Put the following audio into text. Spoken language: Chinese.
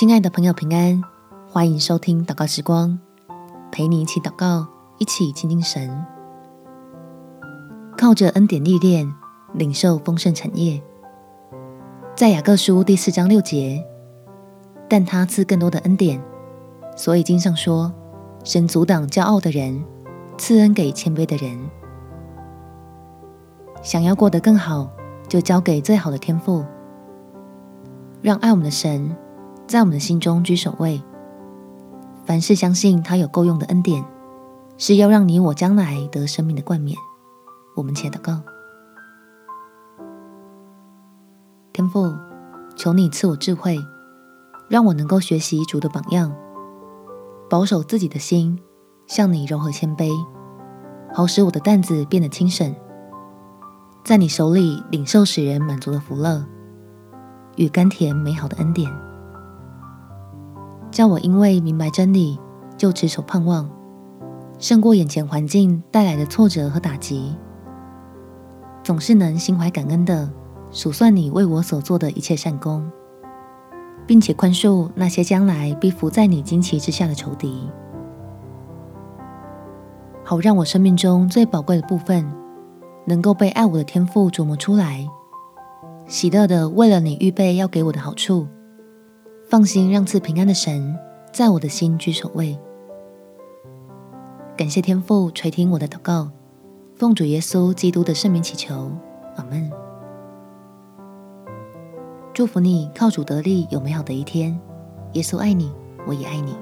亲爱的朋友，平安，欢迎收听祷告时光，陪你一起祷告，一起亲近神，靠着恩典历练，领受丰盛产业。在雅各书第四章六节，但他赐更多的恩典，所以经上说，神阻挡骄傲的人，赐恩给谦卑的人。想要过得更好，就交给最好的天赋，让爱我们的神。在我们的心中居首位，凡事相信他有够用的恩典，是要让你我将来得生命的冠冕。我们且祷告：天父，求你赐我智慧，让我能够学习主的榜样，保守自己的心，向你柔和谦卑，好使我的担子变得轻省，在你手里领受使人满足的福乐，与甘甜美好的恩典。叫我因为明白真理，就持守盼望，胜过眼前环境带来的挫折和打击，总是能心怀感恩的数算你为我所做的一切善功，并且宽恕那些将来必伏在你旌旗之下的仇敌，好让我生命中最宝贵的部分能够被爱我的天赋琢磨出来，喜乐的为了你预备要给我的好处。放心，让赐平安的神在我的心居首位。感谢天父垂听我的祷告，奉主耶稣基督的圣名祈求，阿门。祝福你靠主得力，有美好的一天。耶稣爱你，我也爱你。